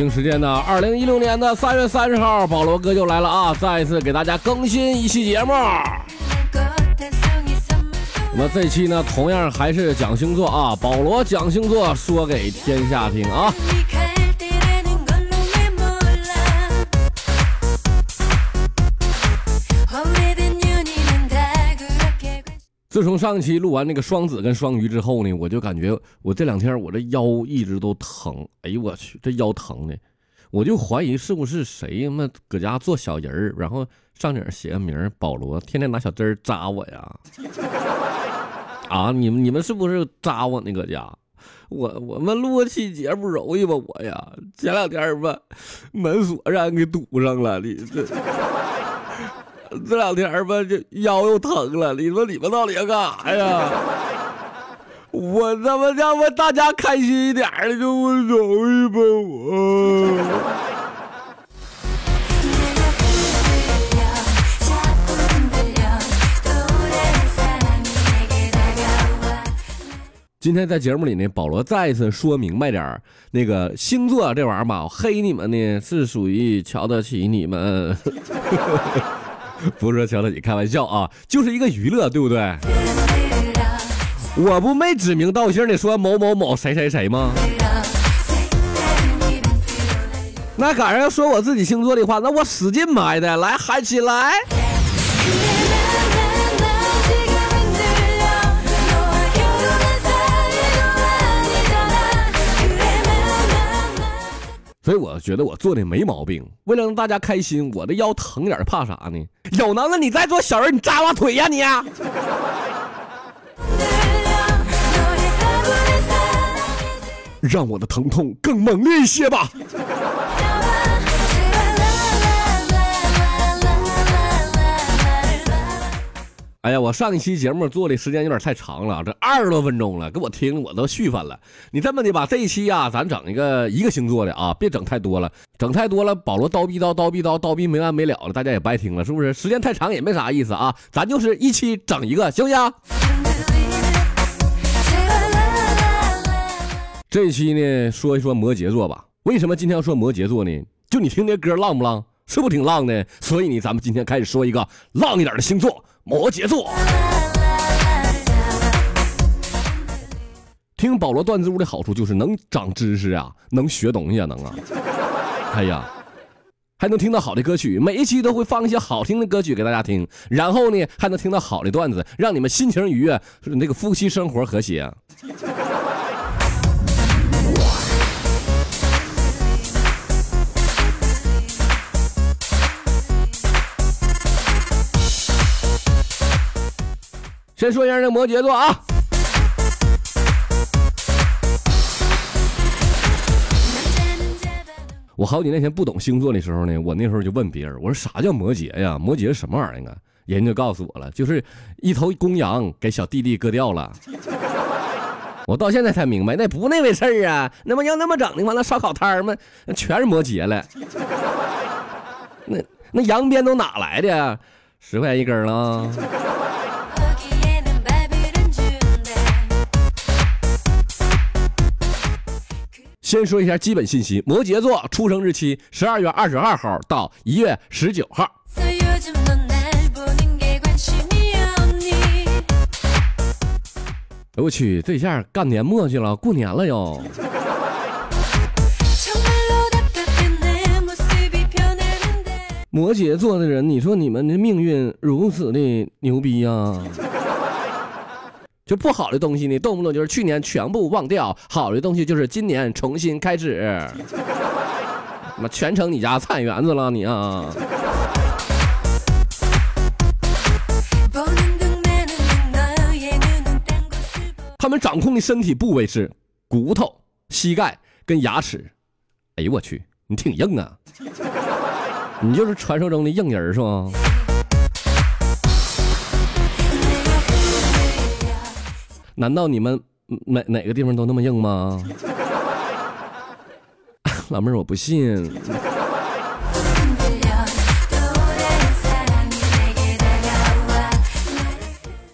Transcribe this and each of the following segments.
北京时间的二零一六年的三月三十号，保罗哥就来了啊！再一次给大家更新一期节目。那么这期呢，同样还是讲星座啊，保罗讲星座，说给天下听啊。自从上期录完那个双子跟双鱼之后呢，我就感觉我这两天我这腰一直都疼。哎呦我去，这腰疼的，我就怀疑是不是谁他妈搁家做小人儿，然后上顶写个名保罗，天天拿小针扎我呀。啊，你们你们是不是扎我呢？搁家，我我们录个期节目容易吧？我呀，前两天吧，门锁让给堵上了，你这。这两天吧，这腰又疼了。你说你们到底要干啥呀？我他妈要不大家开心一点的就不容易吧我。今天在节目里呢，保罗再一次说明白点儿，那个星座这玩意儿吧，黑你们呢是属于瞧得起你们。不是说瞧得起，开玩笑啊，就是一个娱乐，对不对？我不没指名道姓的说某某某谁谁谁吗？那赶上要说我自己星座的话，那我使劲埋汰，来嗨起来！所以我觉得我做的没毛病。为了让大家开心，我的腰疼点怕啥呢？有能耐你再做小人，你扎我腿呀你！让我的疼痛更猛烈一些吧。哎呀，我上一期节目做的时间有点太长了，这二十多分钟了，给我听我都续翻了。你这么的吧，这一期呀，咱整一个一个星座的啊，别整太多了，整太多了，保罗叨逼叨叨逼叨叨逼没完没了了，大家也白听了，是不是？时间太长也没啥意思啊，咱就是一期整一个，行不行？这一期呢，说一说摩羯座吧。为什么今天要说摩羯座呢？就你听这歌浪不浪？是不挺浪的？所以呢，咱们今天开始说一个浪一点的星座。摩羯座，听保罗段子屋的好处就是能长知识啊，能学东西啊，能啊，哎呀，还能听到好的歌曲，每一期都会放一些好听的歌曲给大家听，然后呢，还能听到好的段子，让你们心情愉悦，那个夫妻生活和谐。先说一下这摩羯座啊，我好几年前不懂星座的时候呢，我那时候就问别人，我说啥叫摩羯呀？摩羯是什么玩意儿啊？人就告诉我了，就是一头公羊给小弟弟割掉了。我到现在才明白，那不那回事儿啊？那么要那么整的话，那烧烤摊儿嘛，全是摩羯了。那那羊鞭都哪来的？十块钱一根了。先说一下基本信息：摩羯座出生日期十二月二十二号到一月十九号。哎我去，这下干年末去了，过年了哟。摩羯座的人，你说你们的命运如此的牛逼呀？就不好的东西呢，动不动就是去年全部忘掉；好的东西就是今年重新开始。妈，全成你家菜园子了你啊！他们掌控的身体部位是骨头、膝盖跟牙齿。哎呦我去，你挺硬啊！你就是传说中的硬人是吗？难道你们哪哪个地方都那么硬吗？老妹儿，我不信。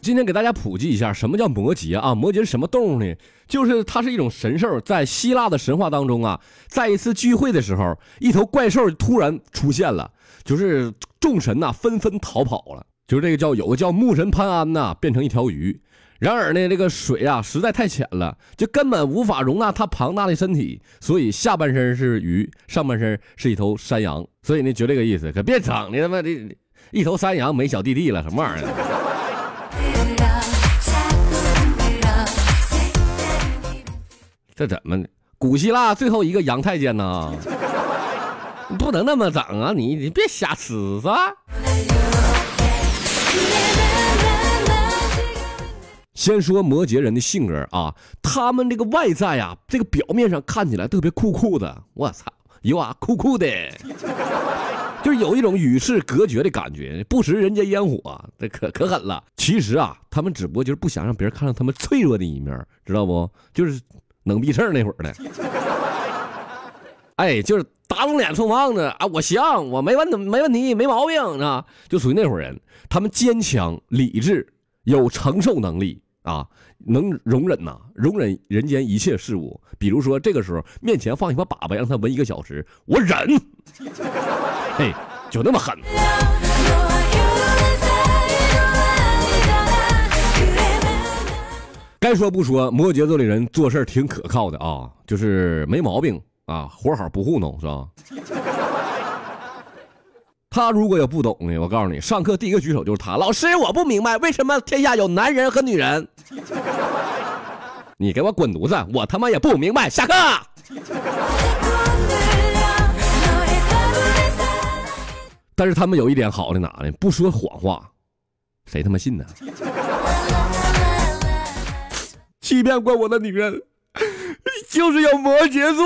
今天给大家普及一下什么叫摩羯啊？摩羯是什么动物呢？就是它是一种神兽，在希腊的神话当中啊，在一次聚会的时候，一头怪兽突然出现了，就是众神呐纷纷逃跑了。就是这个叫有个叫牧神潘安呐，变成一条鱼。然而呢，这个水啊实在太浅了，就根本无法容纳它庞大的身体，所以下半身是鱼，上半身是一头山羊。所以呢，就这个意思，可别整的他妈的，一头山羊没小弟弟了，什么玩意儿？这怎么？古希腊最后一个阳太监呢？不能那么整啊！你你别瞎吃是吧？先说摩羯人的性格啊，他们这个外在啊，这个表面上看起来特别酷酷的。我操，有啊，酷酷的，就是有一种与世隔绝的感觉，不食人间烟火，这可可狠了。其实啊，他们只不过就是不想让别人看到他们脆弱的一面，知道不？就是。冷逼事那会儿的，哎，就是打肿脸充胖子啊！我行，我没问题，没问题，没毛病啊！就属于那伙人，他们坚强、理智、有承受能力啊，能容忍呐，容忍人间一切事物。比如说，这个时候面前放一块粑粑，让他闻一个小时，我忍，嘿，就那么狠。该说不说，摩羯座的人做事挺可靠的啊，就是没毛病啊，活好不糊弄是吧？他如果有不懂的，我告诉你，上课第一个举手就是他。老师，我不明白为什么天下有男人和女人。你给我滚犊子！我他妈也不明白。下课。但是他们有一点好的哪呢？不说谎话，谁他妈信呢？欺骗过我的女人，就是有摩羯座。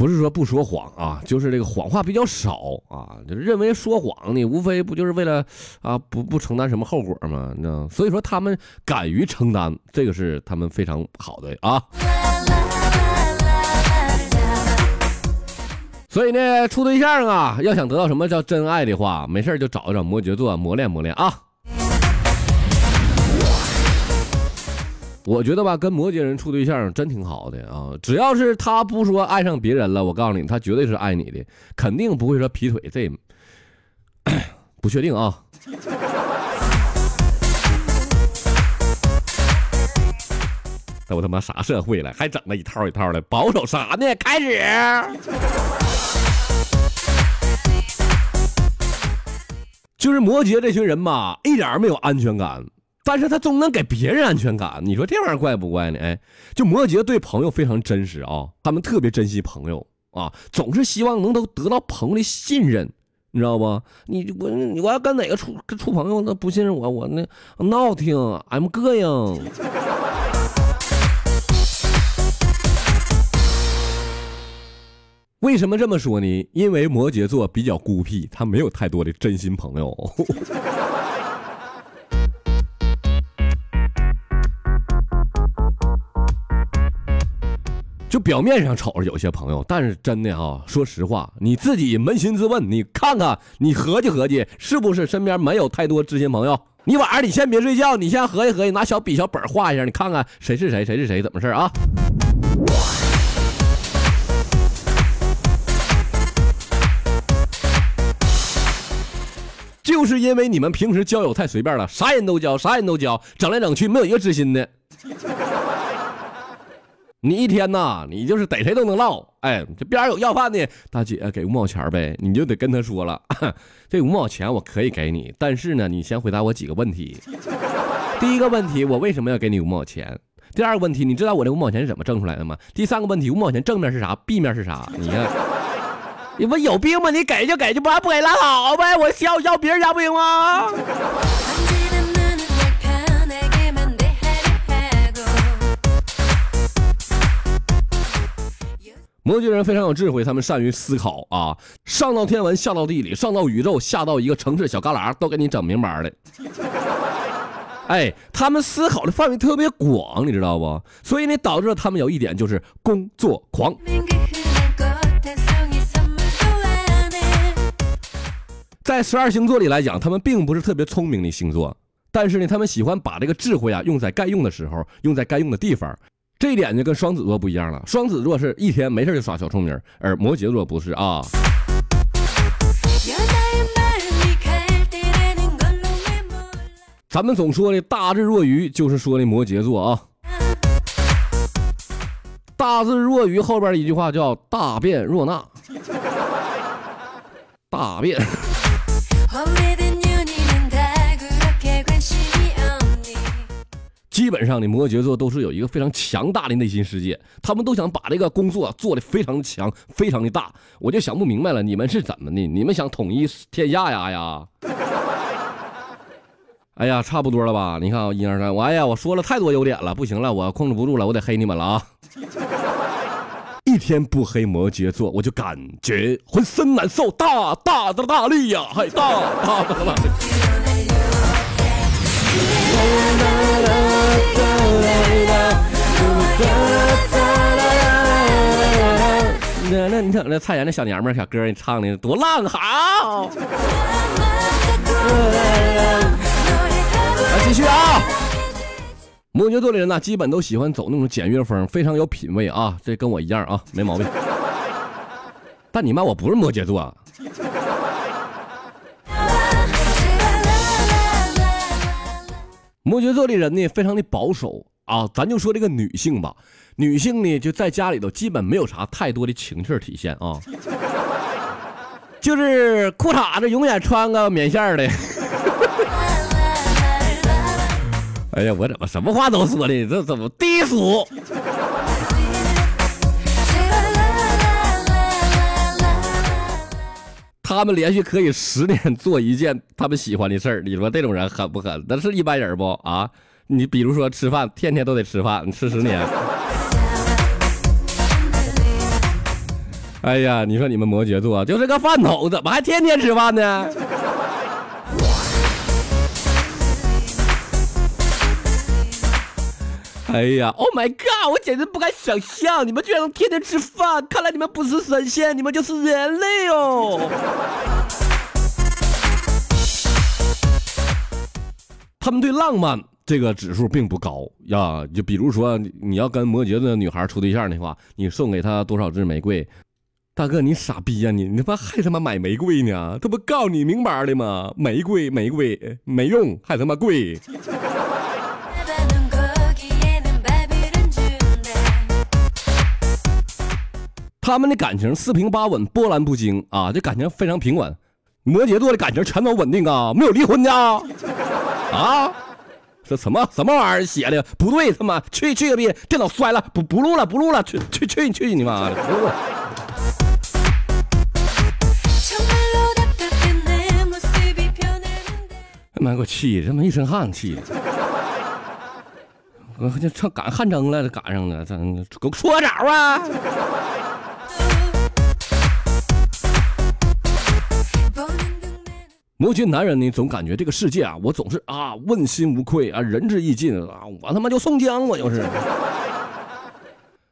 不是说不说谎啊，就是这个谎话比较少啊。就是认为说谎呢，无非不就是为了啊不不承担什么后果吗？那所以说他们敢于承担，这个是他们非常好的啊。所以呢，处对象啊，要想得到什么叫真爱的话，没事就找一找摩羯座磨练磨练啊。我觉得吧，跟摩羯人处对象真挺好的啊。只要是他不说爱上别人了，我告诉你，他绝对是爱你的，肯定不会说劈腿。这 不确定啊。那我他妈啥社会了，还整那一套一套的，保守啥呢？开始。就是摩羯这群人吧，一点没有安全感，但是他总能给别人安全感。你说这玩意儿怪不怪呢？哎，就摩羯对朋友非常真实啊，他们特别珍惜朋友啊，总是希望能都得到朋友的信任，你知道不？你我我要跟哪个处处朋友，那不信任我，我那闹挺，I'm 膈应。为什么这么说呢？因为摩羯座比较孤僻，他没有太多的真心朋友。表面上瞅着有些朋友，但是真的哈，说实话，你自己扪心自问，你看看，你合计合计，是不是身边没有太多知心朋友？你晚上你先别睡觉，你先合计合计，拿小笔小本画一下，你看看谁是谁，谁是谁，怎么事啊？就是因为你们平时交友太随便了，啥人都交，啥人都交，整来整去没有一个知心的。你一天呐，你就是逮谁都能唠。哎，这边有要饭的，大姐给五毛钱呗，你就得跟他说了，这五毛钱我可以给你，但是呢，你先回答我几个问题。第一个问题，我为什么要给你五毛钱？第二个问题，你知道我这五毛钱是怎么挣出来的吗？第三个问题，五毛钱正面是啥，背面是啥？你看。你不有病吗？你给就给，就不不给拉倒呗！我要要别人家不行吗？摩羯人非常有智慧，他们善于思考啊，上到天文，下到地理，上到宇宙，下到一个城市小旮旯，都给你整明白了。哎，他们思考的范围特别广，你知道不？所以呢，导致了他们有一点就是工作狂。在十二星座里来讲，他们并不是特别聪明的星座，但是呢，他们喜欢把这个智慧啊用在该用的时候，用在该用的地方。这一点就跟双子座不一样了。双子座是一天没事就耍小聪明，而摩羯座不是啊。咱们总说的大智若愚，就是说的摩羯座啊。大智若愚后边的一句话叫大辩若讷，大辩。基本上的摩羯座都是有一个非常强大的内心世界，他们都想把这个工作做得非常强，非常的大。我就想不明白了，你们是怎么的？你们想统一天下呀呀？哎呀，差不多了吧？你看，一二三，我哎呀，我说了太多优点了，不行了，我控制不住了，我得黑你们了啊！一天不黑摩羯座，我就感觉浑身难受，大大的大力呀，还大大的大力。那那你瞅那蔡妍那小娘们儿小歌，你唱的多浪好！来继续啊！摩羯座的人呢，基本都喜欢走那种简约风，非常有品位啊。这跟我一样啊，没毛病。但你妈我不是摩羯座啊。摩羯座的人呢，非常的保守啊。咱就说这个女性吧，女性呢就在家里头基本没有啥太多的情趣体现啊，就是裤衩子永远穿个棉线的。哎呀，我怎么什么话都说的？这怎么低俗？他们连续可以十年做一件他们喜欢的事儿，你说这种人狠不狠？那是一般人不啊？你比如说吃饭，天天都得吃饭，你吃十年。哎呀，你说你们摩羯座就是个饭桶，怎么还天天吃饭呢？哎呀，Oh my God！我简直不敢想象，你们居然能天天吃饭。看来你们不是神仙，你们就是人类哦。他们对浪漫这个指数并不高呀。就比如说，你要跟摩羯的女孩处对象的话，你送给她多少支玫瑰？大哥，你傻逼呀！你你他妈还他妈买玫瑰呢？这不告诉你明白的吗？玫瑰玫瑰没用，还他妈贵。他们的感情四平八稳，波澜不惊啊！这感情非常平稳。摩羯座的感情全都稳定啊，没有离婚的啊！啊，这什么什么玩意儿写的不对？他妈去去个逼！电脑摔了，不不录了，不录了！去去去去你妈的！不录了。妈给我气的，他妈一身汗气的。我这唱赶汗蒸了，赶上了，咱给我搓澡啊！摩羯男人呢，总感觉这个世界啊，我总是啊问心无愧啊，仁至义尽啊，我他妈就宋江，我就是。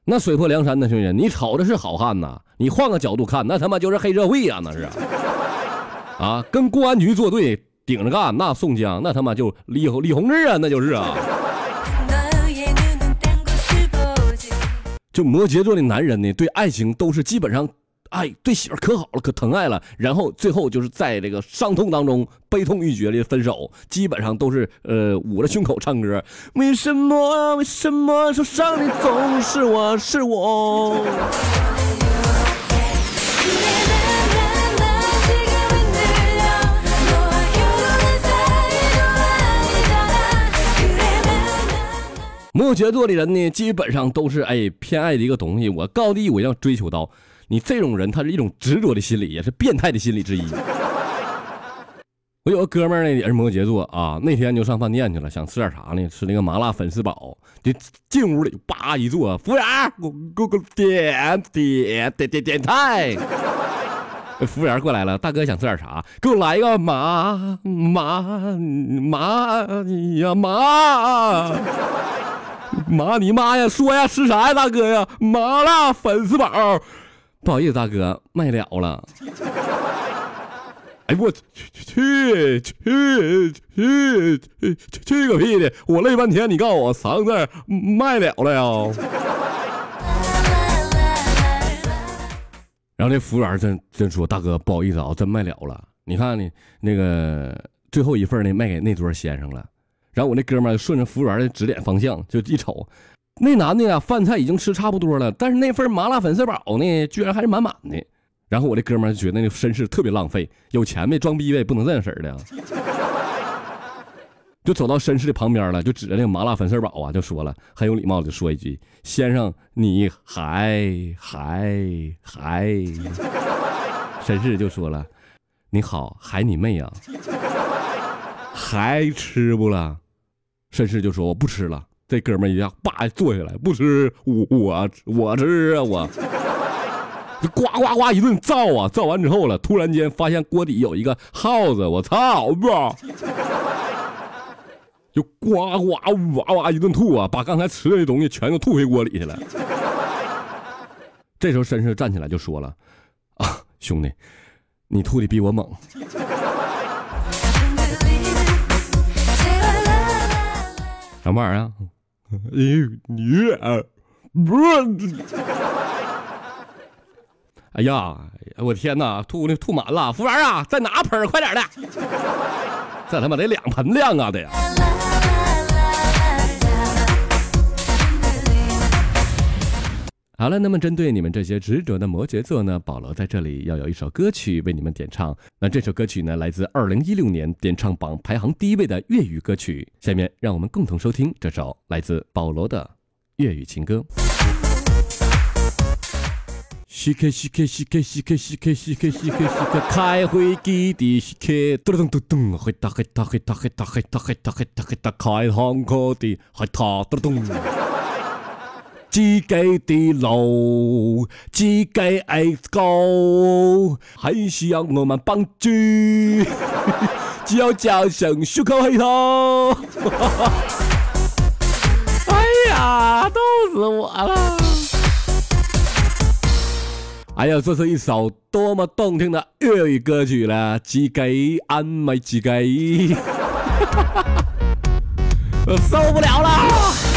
那水泊梁山的兄弟，你瞅着是好汉呐，你换个角度看，那他妈就是黑社会呀，那是。啊，跟公安局作对，顶着干，那宋江，那他妈就李李洪志啊，那就是啊。就摩羯座的男人呢，对爱情都是基本上。哎，对媳妇可好了，可疼爱了，然后最后就是在这个伤痛当中悲痛欲绝的分手，基本上都是呃捂着胸口唱歌。为什么？为什么受伤的总是我？是我。摩羯座的人呢，基本上都是哎偏爱的一个东西，我高低我要追求到。你这种人，他是一种执着的心理，也是变态的心理之一。我有个哥们儿呢，也是摩羯座啊。那天就上饭店去了，想吃点啥呢？吃那个麻辣粉丝煲。就进屋里，叭一坐，服务员，给我给我点点点点点菜。服务员过来了，大哥想吃点啥？给我来一个麻麻麻呀麻 麻你妈呀！说呀，吃啥呀，大哥呀？麻辣粉丝煲。不好意思，大哥，卖了了。哎我去去去去去去个屁的！我累半天，你告诉我三个字卖了了呀？然后那服务员真真说：“大哥，不好意思啊，真卖了了。你看呢那个最后一份呢，卖给那桌先生了。”然后我那哥们顺着服务员的指点方向就一瞅，那男的呀，饭菜已经吃差不多了，但是那份麻辣粉丝煲呢，居然还是满满的。然后我这哥们就觉得那绅士特别浪费，有钱呗，装逼呗，不能这样式的。就走到绅士的旁边了，就指着那个麻辣粉丝煲啊，就说了，很有礼貌的说一句：“先生，你还还还。” 绅士就说了：“你好，还你妹啊，还吃不了？”绅士就说：“我不吃了。”这哥们一下哎坐下来，不吃，我我我吃啊，我。就呱呱呱一顿造啊，造完之后了，突然间发现锅底有一个耗子，我操不！就呱呱哇哇一顿吐啊，把刚才吃的东西全都吐回锅里去了。这时候绅士站起来就说了：“啊，兄弟，你吐的比我猛。”什么玩意儿？你不是？哎呀，我天哪，吐那吐满了！服务员啊，再拿盆快点的，这他妈得两盆量啊得。好了，那么针对你们这些执着的摩羯座呢，保罗在这里要有一首歌曲为你们点唱。那这首歌曲呢，来自二零一六年点唱榜排行第一位的粤语歌曲。下面让我们共同收听这首来自保罗的粤语情歌。开，自己的路，自己爱走，还需要我们帮助。只要叫声出口嘿头。哎呀，逗死我了！哎呀，这是一首多么动听的粤语歌曲了，自己安慰自己，我 受不了了。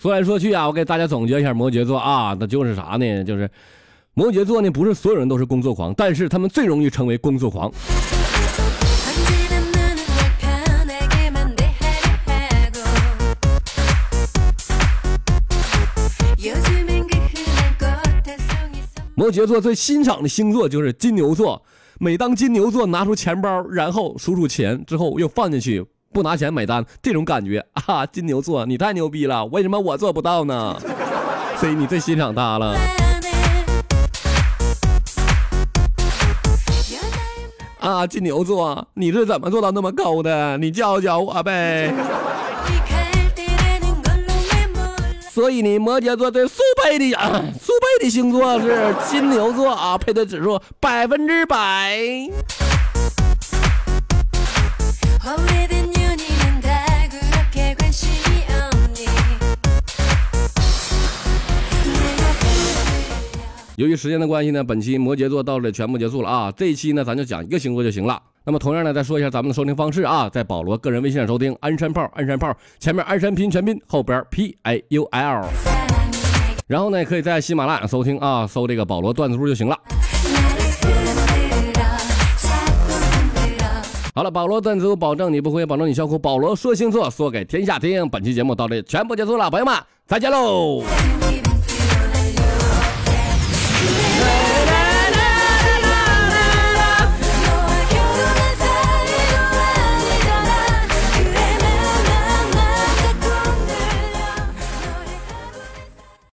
说来说去啊，我给大家总结一下摩羯座啊，那就是啥呢？就是摩羯座呢，不是所有人都是工作狂，但是他们最容易成为工作狂。摩羯座最欣赏的星座就是金牛座，每当金牛座拿出钱包，然后数数钱之后又放进去。不拿钱买单，这种感觉啊！金牛座，你太牛逼了，为什么我做不到呢？所以你最欣赏他了。啊，金牛座，你是怎么做到那么高的？你教教我呗。所以你摩羯座最速配的啊，速配的星座是金牛座啊，配对指数百分之百。由于时间的关系呢，本期摩羯座到这里全部结束了啊！这一期呢，咱就讲一个星座就行了。那么同样呢，再说一下咱们的收听方式啊，在保罗个人微信上收听，鞍山炮，鞍山炮，前面鞍山拼全拼，后边 P A U L。然后呢，可以在喜马拉雅收听啊，搜这个保罗段子屋就行了。好了，保罗段子屋保证你不会，保证你笑哭。保罗说星座，说给天下听。本期节目到这里全部结束了，朋友们再见喽。